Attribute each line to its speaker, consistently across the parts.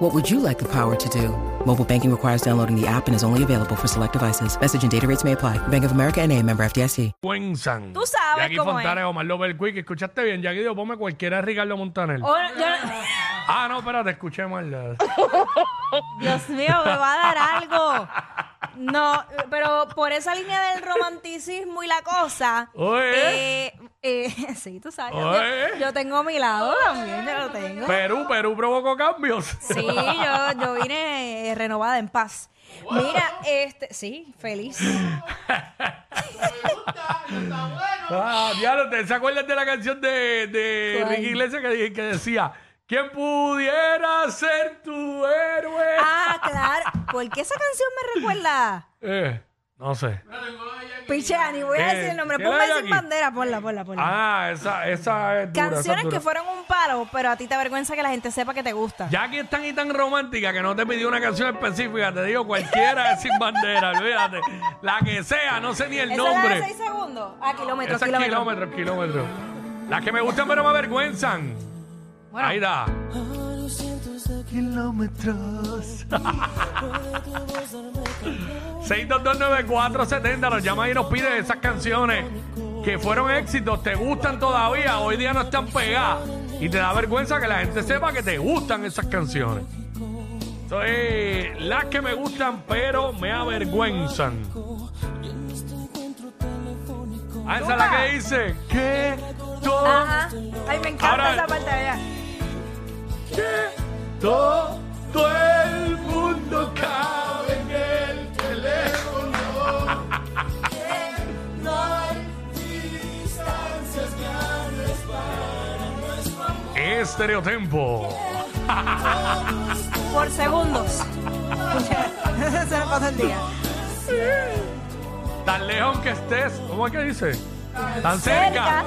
Speaker 1: What would you like the power to do? Mobile banking requires downloading the app and is only available for select devices. Message and data rates may apply. Bank of America and a member FDIC.
Speaker 2: Fuenzan.
Speaker 3: Tú sabes
Speaker 2: Jackie
Speaker 3: cómo
Speaker 2: Fontana,
Speaker 3: es.
Speaker 2: Omar López Quick. ¿Escuchaste bien? Jackie dijo, ponme cualquiera de Ricardo Montaner.
Speaker 3: Oh, yo-
Speaker 2: Ah, no, espérate, escuché mal.
Speaker 3: Dios mío, me va a dar algo. No, pero por esa línea del romanticismo y la cosa.
Speaker 2: Oye.
Speaker 3: eh, eh, sí, tú sabes. yo-
Speaker 2: Oye.
Speaker 3: Yo, tengo mi lado también, yo lo tengo.
Speaker 2: Perú, Perú provocó cambios.
Speaker 3: Sí, yo, yo vine eh, renovada en paz. Mira, este, sí, feliz.
Speaker 2: Ah, diablo, ¿te se acuerdan de la canción de, de. Ricky Iglesias que, que decía, ¿quién pudiera ser tu héroe?
Speaker 3: Ah, claro. ¿Por qué esa canción me recuerda?
Speaker 2: Eh, no sé.
Speaker 3: Piche, ni voy a
Speaker 2: Eh,
Speaker 3: decir el nombre.
Speaker 2: ¿qué la
Speaker 3: Ponme sin bandera, ponla, ponla, ponla.
Speaker 2: Ah, esa, esa es dura, esa es
Speaker 3: Canciones
Speaker 2: dura.
Speaker 3: que fueron un palo, pero a ti te avergüenza que la gente sepa que te gusta.
Speaker 2: Ya que es tan y tan romántica que no te pidió una canción específica, te digo cualquiera es sin bandera, olvídate. La que sea, no sé ni el
Speaker 3: ¿Esa es la de
Speaker 2: nombre.
Speaker 3: 6 segundos? Ah, kilómetros,
Speaker 2: Esa es
Speaker 3: kilómetros.
Speaker 2: kilómetros, kilómetros. Las que me gustan pero me avergüenzan.
Speaker 3: Bueno.
Speaker 2: Ahí da. Kilómetros. 6229470 nos llama y nos pide esas canciones que fueron éxitos, te gustan todavía, hoy día no están pegadas y te da vergüenza que la gente sepa que te gustan esas canciones. Soy las que me gustan pero me avergüenzan. Ah, esa es la que dice que todo,
Speaker 3: Ajá. Ay, me encanta
Speaker 2: Ahora-
Speaker 3: esa parte allá.
Speaker 2: todo, el mundo cabe en el teléfono. Estereotempo.
Speaker 3: Por segundos. Se me pasa el día.
Speaker 2: Tan lejos que estés. ¿Cómo es que dice? Tan cerca.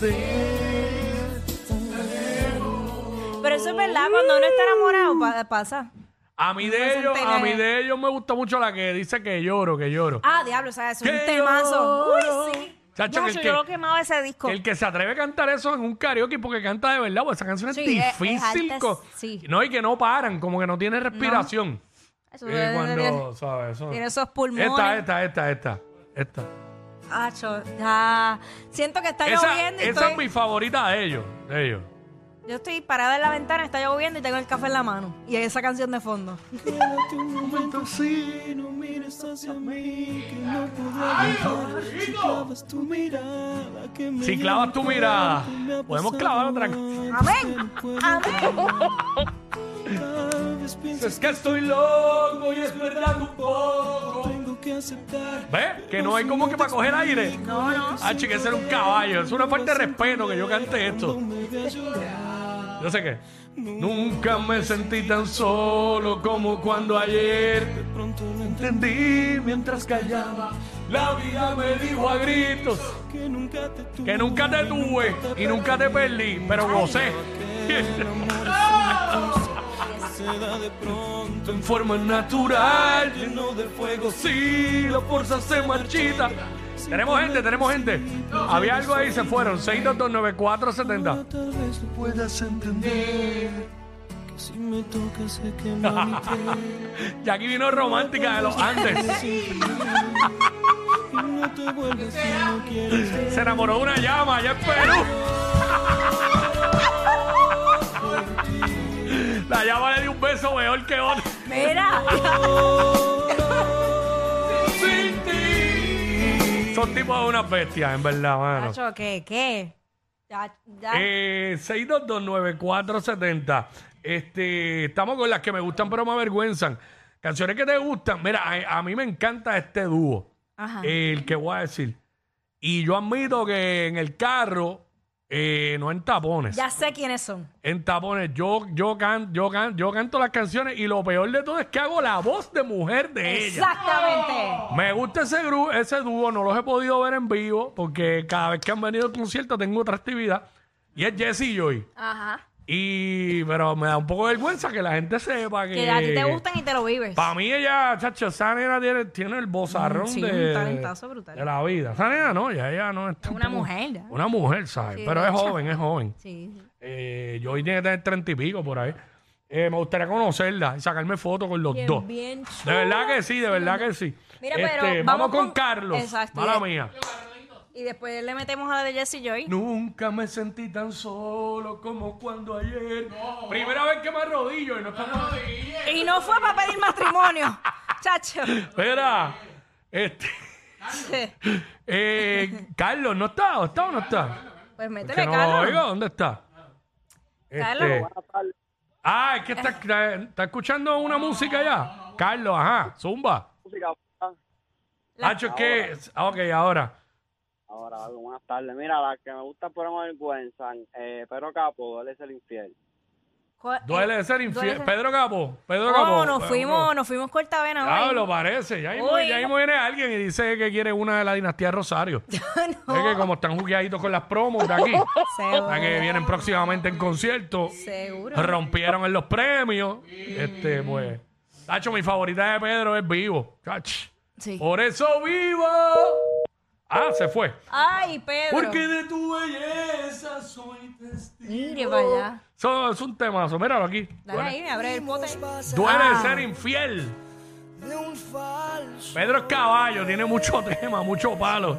Speaker 3: Pero eso es verdad, cuando uno está enamorado pa- pasa.
Speaker 2: A mí
Speaker 3: me
Speaker 2: de ellos, a mí de ellos me gusta mucho la que dice que lloro, que lloro.
Speaker 3: Ah, diablo, o sea, es un
Speaker 2: Que
Speaker 3: temazo.
Speaker 2: lloro.
Speaker 3: Uy, sí.
Speaker 2: Chacho, que el
Speaker 3: Chacho,
Speaker 2: que-
Speaker 3: yo lo quemaba ese disco.
Speaker 2: El que se atreve a cantar eso en un karaoke porque canta de verdad, pues esa canción es
Speaker 3: Sí, es- es
Speaker 2: difícil.
Speaker 3: alta,
Speaker 2: co-
Speaker 3: sí.
Speaker 2: No, y que no paran, como que no tiene respiración.
Speaker 3: Eso
Speaker 2: Eh,
Speaker 3: debe-
Speaker 2: cuando, ¿sabes? Eso-
Speaker 3: Tiene esos pulmones.
Speaker 2: Esta, esta, esta, esta. Esta.
Speaker 3: Acho, ya. Siento que está
Speaker 2: Esa,
Speaker 3: lloviendo y
Speaker 2: esa
Speaker 3: estoy,
Speaker 2: es mi favorita de ellos. De ellos.
Speaker 3: Yo estoy parada en la ventana, está lloviendo y tengo el café en la mano. Y esa canción de fondo.
Speaker 4: un momento así, no mires hacia mí, que no podré evitar. Si clavas tu mirada, que me
Speaker 2: Si clavas tu
Speaker 4: lleva
Speaker 2: mirada,
Speaker 4: cuando me ha
Speaker 2: podemos clavar otra.
Speaker 3: Amén. Amén.
Speaker 2: Es que estoy loco y es verdad un poco.
Speaker 4: tengo que aceptar.
Speaker 2: ¿Ves? Que no hay como que para coger aire.
Speaker 3: No, no.
Speaker 2: Ah, que ser un caballo. Es una falta de respeto que yo cante esto. Yo sé qué. Nunca me sentí tan solo como cuando ayer
Speaker 4: De pronto lo
Speaker 2: entendí mientras callaba. La vida me dijo a gritos
Speaker 4: que nunca te tuve.
Speaker 2: que nunca te tuve y nunca te perdí, pero gocé.
Speaker 4: Se da de pronto
Speaker 2: En forma natural, lleno de fuego, si la fuerza se marchita. Tenemos gente, tenemos gente. Había algo ahí, se fueron. 6229470.
Speaker 4: Tal vez lo puedas entender. Que si me tocas se quema mi piel.
Speaker 2: Y aquí vino romántica de los Andes.
Speaker 4: Y no te vuelves si no quieres ver.
Speaker 2: Se enamoró de una llama allá en Perú. La llama le dio un beso mejor que otro.
Speaker 3: Mira.
Speaker 2: Son tipos de unas bestias, en verdad, mano.
Speaker 3: Acho, ¿qué? ¿Qué? Ya, ya.
Speaker 2: Eh, 6229470. Este, estamos con las que me gustan pero me avergüenzan. Canciones que te gustan. Mira, a, a mí me encanta este dúo.
Speaker 3: Ajá.
Speaker 2: El que voy a decir. Y yo admito que en el carro Eh, no en tapones.
Speaker 3: Ya sé quiénes son.
Speaker 2: En tapones. Yo, yo, can, yo, can, yo canto las canciones y lo peor de todo es que hago la voz de mujer de ella.
Speaker 3: Exactamente.
Speaker 2: Me gusta ese, gru- ese dúo, no los he podido ver en vivo porque cada vez que han venido al concierto tengo otra actividad y es Jesse y Joy.
Speaker 3: Ajá.
Speaker 2: Y, pero me da un poco de vergüenza que la gente sepa que.
Speaker 3: Que a ti te gustan y te lo vives.
Speaker 2: Para mí ella, chacho, esa nena tiene, tiene el bozarrón
Speaker 3: sí,
Speaker 2: de,
Speaker 3: un talentazo brutal.
Speaker 2: de la vida. Esa nena no, ya ella no es
Speaker 3: una
Speaker 2: tampoco-
Speaker 3: mujer, ya.
Speaker 2: Una mujer, ¿sabes?
Speaker 3: Sí,
Speaker 2: pero es
Speaker 3: hecho.
Speaker 2: joven, es joven.
Speaker 3: Sí, sí.
Speaker 2: Eh, yo hoy tiene que tener treinta y pico por ahí. Eh, me gustaría conocerla y sacarme fotos con los
Speaker 3: Bien,
Speaker 2: dos.
Speaker 3: bien
Speaker 2: De verdad que sí, de verdad que sí.
Speaker 3: Mira,
Speaker 2: Este,
Speaker 3: pero
Speaker 2: vamos,
Speaker 3: vamos
Speaker 2: con,
Speaker 3: con-
Speaker 2: Carlos.
Speaker 3: Exacto,
Speaker 2: Mala mía.
Speaker 3: Y después le metemos a la de Jesse Joy.
Speaker 2: Nunca me sentí tan solo como cuando ayer. Primera vez que me arrodillo y no estamos.
Speaker 3: Y no fue para pedir matrimonio. Chacho.
Speaker 2: Espera. Este. eh, Carlos, ¿no está? ¿O está o no está?
Speaker 3: Pues métele,
Speaker 2: no lo
Speaker 3: Carlos.
Speaker 2: oigo, ¿dónde está?
Speaker 3: Carlos.
Speaker 2: Este, ah, es que está, está- está escuchando una música ya. Carlos, ajá, zumba.
Speaker 5: música. ah,
Speaker 2: Hacho, es que. Ok, ahora.
Speaker 5: Ahora, algo, buenas tardes. Mira, la que me gusta por una vergüenza, eh, Pedro Capo, él es el infiel.
Speaker 2: Duele
Speaker 3: eh,
Speaker 2: de ser infiel.
Speaker 3: duele ser-
Speaker 2: Pedro Capo. Pedro Capo.
Speaker 3: nos
Speaker 2: Pedro
Speaker 3: fuimos,
Speaker 2: Capo.
Speaker 3: nos fuimos cortavena
Speaker 2: Ya
Speaker 3: hoy.
Speaker 2: lo parece. Ya mismo,
Speaker 3: Uy.
Speaker 2: ya mismo viene alguien y dice que quiere una de la dinastía Rosario.
Speaker 3: No,
Speaker 2: Es que como están jugueaditos con las promos de aquí,
Speaker 3: seguro.
Speaker 2: que vienen próximamente en concierto,
Speaker 3: Seguro.
Speaker 2: rompieron en los premios. Este, pues. Tacho, mi favorita de Pedro es Vivo.
Speaker 3: Sí.
Speaker 2: Por eso vivo. Ah, se fue.
Speaker 3: Ay, Pedro.
Speaker 2: Porque de tu belleza soy testigo.
Speaker 3: Mire para allá.
Speaker 2: Eso es un temazo. Míralo aquí.
Speaker 3: Dale ahí, me abre el pote.
Speaker 2: Duele
Speaker 3: Ah.
Speaker 2: ser infiel.
Speaker 4: de un falso
Speaker 2: Pedro es caballo, tiene mucho tema, mucho palo.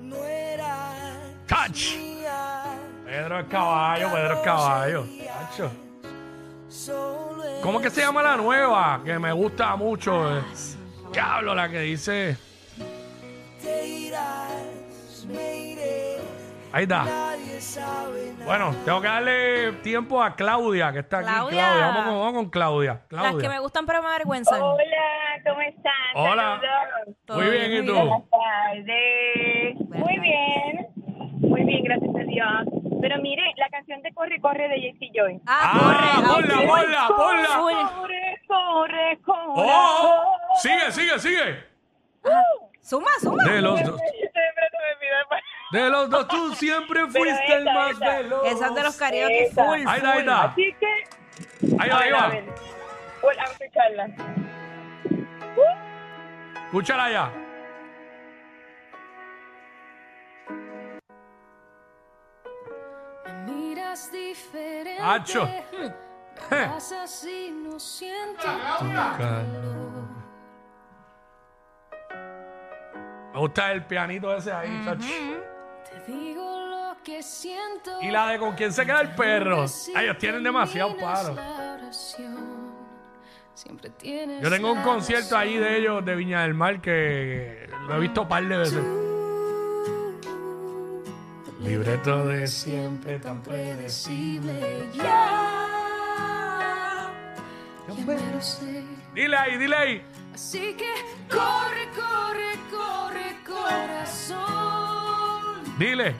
Speaker 4: no era
Speaker 2: Touch.
Speaker 4: mía,
Speaker 2: Pedro es caballo, Pedro es caballo.
Speaker 4: Solo es
Speaker 2: ¿Cómo que se llama la nueva? Que me gusta mucho. eh. Diablo, la que dice.
Speaker 4: te irás, me iré,
Speaker 2: Ahí está.
Speaker 4: nadie sabe nada.
Speaker 2: Bueno, tengo que darle tiempo a Claudia, que está aquí.
Speaker 3: Claudia.
Speaker 2: Claudia, vamos con, vamos con Claudia.
Speaker 3: Las que me gustan pero me avergüenzan.
Speaker 6: Hola, ¿cómo están?
Speaker 2: Hola.
Speaker 3: Todo
Speaker 2: Muy bien, ¿y tú?
Speaker 6: Buenas tardes. Muy bien. Muy bien, gracias a Dios. Pero mire, la canción de Corre, Corre de Jesse Joy.
Speaker 3: Ah,
Speaker 2: Ah,
Speaker 3: corre.
Speaker 2: ponla, ponla.
Speaker 6: Corre, corre, corre.
Speaker 2: ¡Oh! Sigue, sigue, sigue.
Speaker 3: Suma, suma.
Speaker 2: De los dos.
Speaker 6: El-
Speaker 2: De los dos, tú siempre fuiste el
Speaker 6: esa,
Speaker 2: más
Speaker 6: esa.
Speaker 2: veloz.
Speaker 3: Esas de los karaoke
Speaker 6: Esa.
Speaker 3: full,
Speaker 2: Ahí está, ahí
Speaker 3: full.
Speaker 2: está.
Speaker 6: Así que,
Speaker 2: Ahí va, ahí va.
Speaker 6: ver. Pues, a escucharla.
Speaker 2: Escúchala ya.
Speaker 7: Me miras diferente.
Speaker 2: Hacho.
Speaker 7: Y no siento
Speaker 2: gusta el pianito ese ahí, chacho.
Speaker 7: Te digo lo que siento.
Speaker 2: Y la de con quién se queda el perro. Ay, ellos tienen demasiado palo.
Speaker 7: Siempre tienes
Speaker 2: Yo tengo un concierto ahí de ellos de Viña del Mar que lo he visto un par de veces. Libreto de siempre tan predecible.
Speaker 7: Ya, ya me lo sé.
Speaker 2: Dile ahí, dile ahí.
Speaker 7: Así que corre, corre, corre, corazón.
Speaker 2: Dile.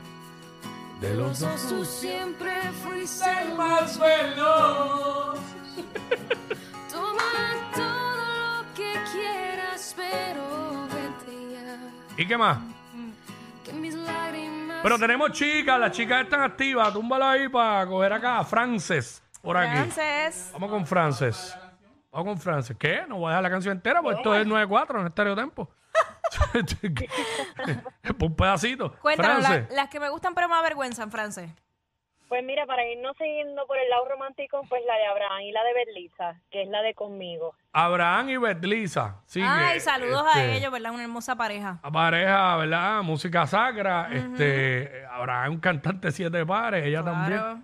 Speaker 2: De los
Speaker 7: Sos tú siempre fuiste el
Speaker 2: más veloz.
Speaker 7: Toma todo lo que quieras, pero vete ya.
Speaker 2: ¿Y qué más?
Speaker 7: Que mis lágrimas.
Speaker 2: Pero tenemos chicas, las chicas están activas. Túmbala ahí para coger acá a Frances por aquí.
Speaker 3: Frances.
Speaker 2: Vamos con Frances. Vamos con Frances. ¿Qué? No voy a dejar la canción entera, porque esto es 9-4 en Estéreo Tempo. un pedacito.
Speaker 3: Cuéntanos, las que me gustan pero me avergüenzan, Frances.
Speaker 6: Pues mira, para irnos siguiendo por el lado romántico, pues la de Abraham y la de Berlisa, que es la de conmigo.
Speaker 2: Abraham y Betlisa. Sí,
Speaker 3: Ay, saludos a
Speaker 2: este,
Speaker 3: ellos, ¿verdad? Una hermosa pareja.
Speaker 2: A pareja, ¿verdad? Música sacra. Este, Abraham un cantante siete pares, ella también.
Speaker 3: Claro.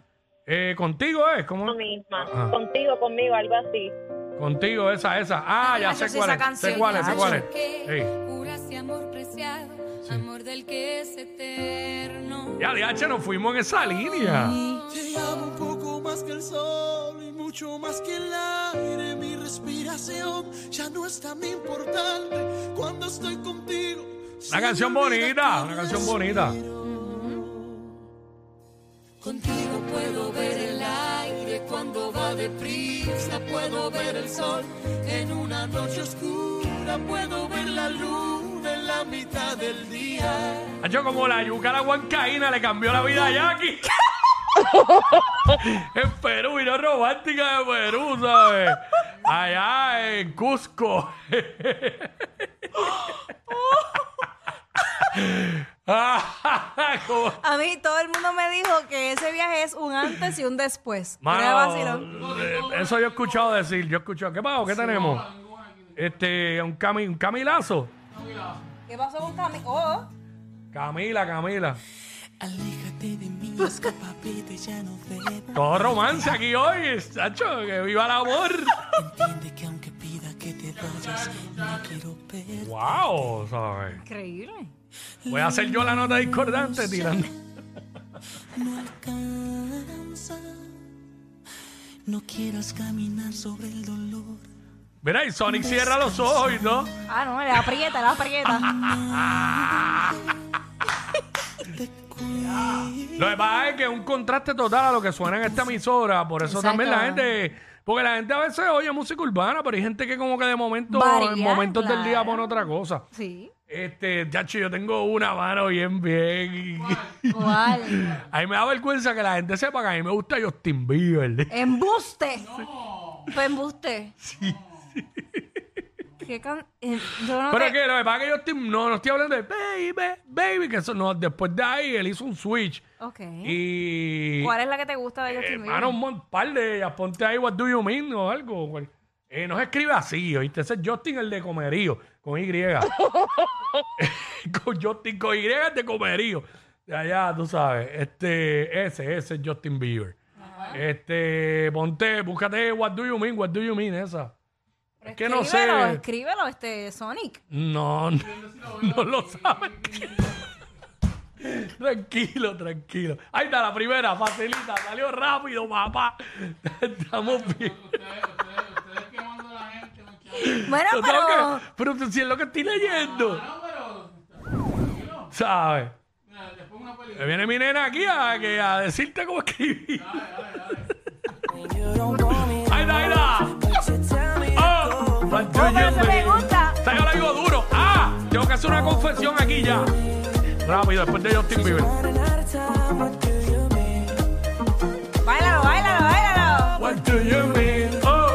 Speaker 2: Eh, contigo es, ¿cómo?
Speaker 6: Lo misma.
Speaker 2: Ajá.
Speaker 6: Contigo, conmigo, algo así.
Speaker 2: Contigo, esa, esa. Ah, ya
Speaker 3: Ay,
Speaker 2: sé
Speaker 3: yo
Speaker 2: cuál
Speaker 3: esa
Speaker 2: es.
Speaker 3: canción,
Speaker 2: Sé cuál es, sé
Speaker 3: ya.
Speaker 2: cuál es.
Speaker 7: Que De amor preciado, amor del que es eterno.
Speaker 2: Ya, DH, nos fuimos en esa línea.
Speaker 4: Te amo un poco más que el sol y mucho más que el aire. Mi respiración ya no es tan importante cuando estoy contigo.
Speaker 2: Una canción bonita, una canción bonita.
Speaker 4: Contigo puedo ver el aire cuando va deprisa, puedo ver el sol en una noche oscura, puedo ver la en la mitad del día.
Speaker 2: Hacho, como la yuca a la huancaína le cambió la vida a Jackie. en Perú, y no romántica de Perú, ¿sabes? Allá en Cusco.
Speaker 3: A mí todo el mundo me dijo que ese viaje es un antes y un después.
Speaker 2: Mano, eh, eso yo he escuchado decir, yo he escuchado. ¿Qué pasó? ¿Qué tenemos? Este, un, cami, un camilazo.
Speaker 3: ¿Qué pasó con Cami? Oh,
Speaker 2: Camila, Camila.
Speaker 4: Aléjate de mí, escapa, vete, ya no debo.
Speaker 2: Todo romance aquí hoy, Sacho, que viva el amor.
Speaker 4: Entiende que aunque pida que te vayas, no quiero ver.
Speaker 2: Wow, ¿sabes?
Speaker 3: increíble.
Speaker 2: Voy a hacer yo la nota discordante tirando.
Speaker 4: No alcanza. No quieras caminar sobre el dolor.
Speaker 2: Mira, y Sonic cierra los ojos y todo.
Speaker 3: Ah, no, le aprieta, le aprieta.
Speaker 2: Lo que pasa es que es un contraste total a lo que suena en esta emisora. Por eso
Speaker 3: Exacto.
Speaker 2: también la gente. Porque la gente a veces oye música urbana, pero hay gente que como que de momento,
Speaker 3: Varía,
Speaker 2: en momentos del día pone otra cosa.
Speaker 3: Sí.
Speaker 2: Este, chacho, yo tengo una mano bien, bien.
Speaker 3: ¿Cuál?
Speaker 2: A mí me da vergüenza que la gente sepa que a mí me gusta Justin Bieber.
Speaker 3: Embuste. Fue embuste. Sí. ¿Qué can... eh, yo no
Speaker 2: Pero
Speaker 3: te-
Speaker 2: es que lo que pasa es que Justin, no, no estoy hablando de baby, baby, que eso no, después de ahí él hizo un switch.
Speaker 3: Ok.
Speaker 2: Y.
Speaker 3: ¿Cuál es la que te gusta de Justin Bieber?
Speaker 2: Hermano, un mon- par de ellas. Ponte ahí, what do you mean o algo. güey. Eh, no se escribe así, ¿oíste? Ese es Justin el de comerío, con Y. con Justin con Y el de comerío. De allá, tú sabes. Este, ese, ese es Justin Bieber. Este, ponte, búscate what do you mean, what do you mean, esa.
Speaker 3: Pero
Speaker 2: es que no
Speaker 3: escríbelo,
Speaker 2: sé.
Speaker 3: Escríbelo, este, Sonic.
Speaker 2: No, no, no lo sabes. tranquilo, tranquilo. Ahí está la primera, facilita, salió rápido, papá. Estamos bien.
Speaker 3: Bueno,
Speaker 2: Yo tengo
Speaker 3: pero...
Speaker 2: que- pero si es lo que estoy leyendo. ¿Sabes? Me viene mi nena aquí a, que- a decirte cómo escribir. Ahí What do you
Speaker 3: pero se me
Speaker 2: mean?
Speaker 3: gusta.
Speaker 2: Yo algo duro. Ah, tengo que hacer una confesión aquí ya. Rápido, después de Justin Bieber.
Speaker 3: Báilalo, báilalo, báilalo.
Speaker 2: What do you mean? Oh.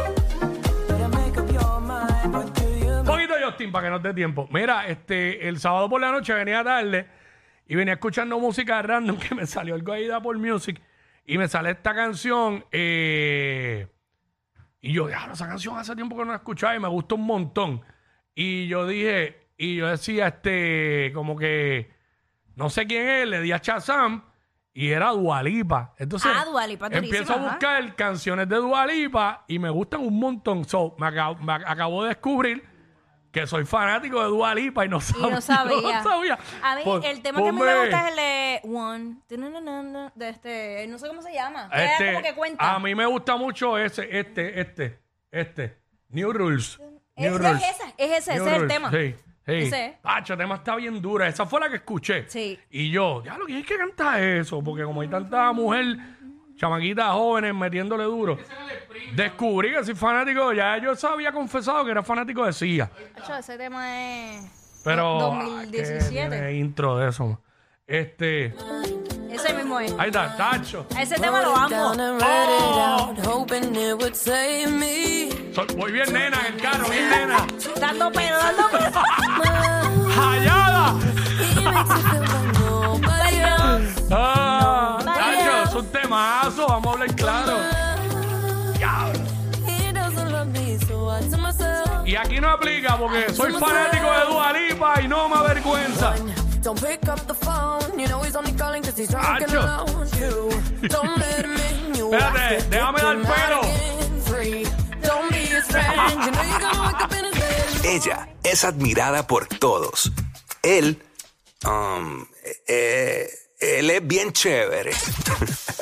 Speaker 2: Un poquito de Justin para que nos dé tiempo. Mira, este, el sábado por la noche venía tarde y venía escuchando música random que me salió algo ahí de Apple Music y me sale esta canción. eh, y yo, ya, esa canción hace tiempo que no la escuchaba y me gustó un montón. Y yo dije, y yo decía, este, como que, no sé quién es, le di a Shazam y era Dualipa. Entonces,
Speaker 3: Ah, Dua Lipa, durísima,
Speaker 2: empiezo a
Speaker 3: ajá.
Speaker 2: buscar canciones de Dualipa y me gustan un montón. So, me, acabo, me ac- acabo de descubrir que soy fanático de Dualipa y no sabía.
Speaker 3: no sabía.
Speaker 2: no sabía.
Speaker 3: A mí,
Speaker 2: Pon-
Speaker 3: el tema que a mí me
Speaker 2: ponme,
Speaker 3: gusta es el de One. De este, no sé cómo se llama. que era
Speaker 2: este,
Speaker 3: como que cuenta.
Speaker 2: A mí me gusta mucho ese, este, este, este. New Rules. New
Speaker 3: Es,
Speaker 2: Rules.
Speaker 3: es ese, es ese,
Speaker 2: New
Speaker 3: ese es el
Speaker 2: Rules,
Speaker 3: tema.
Speaker 2: Sí, sí.
Speaker 3: Ese.
Speaker 2: Pacho, el tema está bien dura. Esa fue la que escuché.
Speaker 3: Sí.
Speaker 2: Y yo, ya lo que hay que cantar eso, porque como hay tanta mujer, chamaquitas jóvenes metiéndole duro, descubrí que soy fanático, ya yo había confesado que era fanático de Sia.
Speaker 3: Hacho, ese tema es
Speaker 2: Pero. ay, que
Speaker 3: 2017.
Speaker 2: tiene intro de eso. Este.
Speaker 3: Ese mismo es.
Speaker 2: Ahí está, Tacho.
Speaker 3: Ese tema lo amo.
Speaker 2: So- voy bien nena en el carro, bien nena.
Speaker 3: Dando pedo, dando pedo.
Speaker 2: ¡Hallada! Ah, temazo, vamos a hablar claro. Diablo. Y aquí no aplica porque soy fanático de Dua Lipa y no me avergüenza.
Speaker 8: Don't pick up the phone, you know he's only calling cause he's drunk and
Speaker 2: Acho.
Speaker 8: alone too. Don't let him in, you
Speaker 2: Espérate, déjame dar pelo.
Speaker 9: Ella es admirada por todos. Él, um, eh, él es bien chévere.